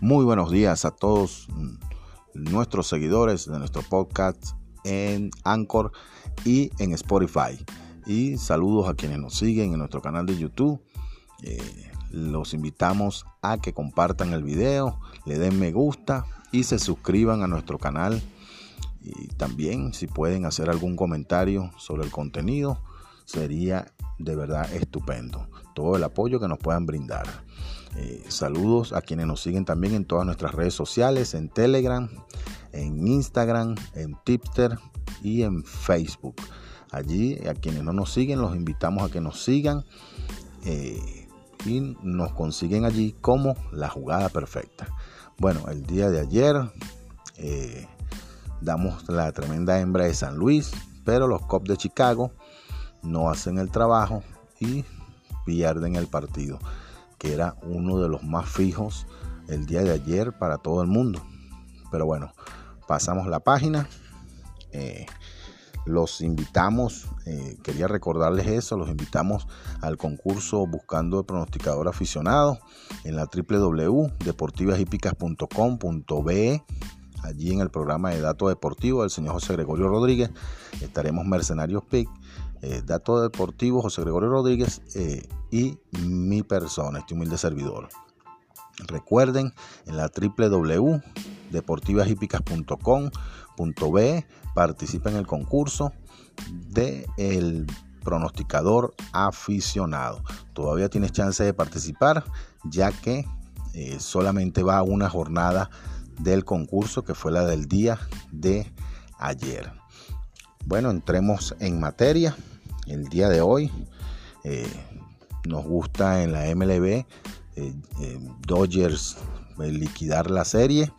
Muy buenos días a todos nuestros seguidores de nuestro podcast en Anchor y en Spotify. Y saludos a quienes nos siguen en nuestro canal de YouTube. Eh, los invitamos a que compartan el video, le den me gusta y se suscriban a nuestro canal. Y también si pueden hacer algún comentario sobre el contenido, sería de verdad estupendo. Todo el apoyo que nos puedan brindar. Eh, saludos a quienes nos siguen también en todas nuestras redes sociales, en Telegram, en Instagram, en Tipster y en Facebook. Allí, a quienes no nos siguen, los invitamos a que nos sigan eh, y nos consiguen allí como la jugada perfecta. Bueno, el día de ayer eh, damos la tremenda hembra de San Luis, pero los Cubs de Chicago no hacen el trabajo y pierden el partido, que era uno de los más fijos el día de ayer para todo el mundo. Pero bueno, pasamos la página. Eh, los invitamos, eh, quería recordarles eso, los invitamos al concurso Buscando el Pronosticador Aficionado en la www.deportivashipicas.com.be Allí en el programa de datos deportivos del señor José Gregorio Rodríguez estaremos Mercenarios PIC eh, Dato Deportivo José Gregorio Rodríguez eh, y mi persona, este humilde servidor. Recuerden en la www.deportivashipicas.com.be participen en el concurso de el pronosticador aficionado. Todavía tienes chance de participar ya que eh, solamente va una jornada del concurso que fue la del día de ayer. Bueno, entremos en materia. El día de hoy eh, nos gusta en la MLB eh, eh, Dodgers liquidar la serie,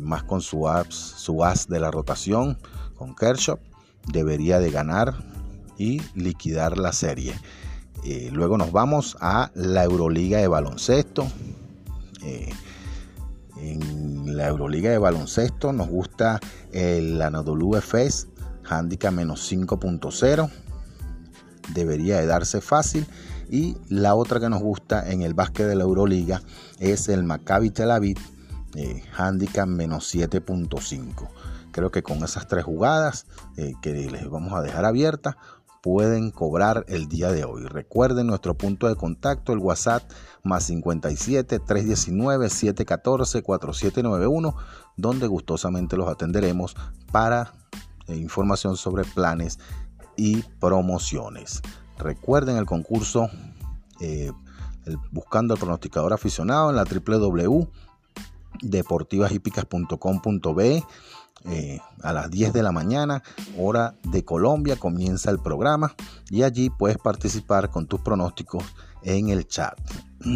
más con su, su as de la rotación, con Kershaw, debería de ganar y liquidar la serie. luego nos vamos a la Euroliga de baloncesto. en la Euroliga de baloncesto nos gusta el Anadolu Efes handicap menos 5.0 debería de darse fácil. Y la otra que nos gusta en el básquet de la Euroliga es el Maccabi Tel Aviv eh, handicap menos 7.5 creo que con esas tres jugadas eh, que les vamos a dejar abiertas pueden cobrar el día de hoy. Recuerden nuestro punto de contacto, el WhatsApp más 57 319 714 4791, donde gustosamente los atenderemos para eh, información sobre planes y promociones. Recuerden el concurso eh, Buscando el pronosticador aficionado en la www.deportivashipicas.com.be eh, a las 10 de la mañana, hora de Colombia, comienza el programa y allí puedes participar con tus pronósticos en el chat.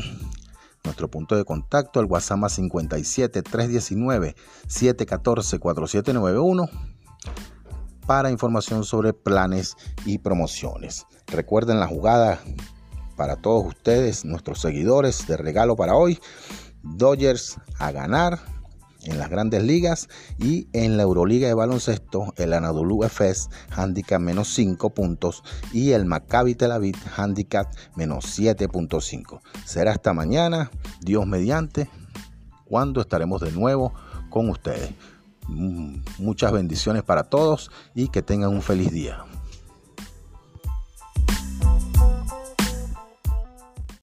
Nuestro punto de contacto, el WhatsApp 57 319 714 4791 para información sobre planes y promociones. Recuerden la jugada para todos ustedes, nuestros seguidores, de regalo para hoy. Dodgers a ganar en las grandes ligas y en la Euroliga de baloncesto el Anadolu Efes handicap menos 5 puntos y el Maccabi Tel Aviv handicap menos 7.5. Será hasta mañana, Dios mediante, cuando estaremos de nuevo con ustedes. Mm, muchas bendiciones para todos y que tengan un feliz día.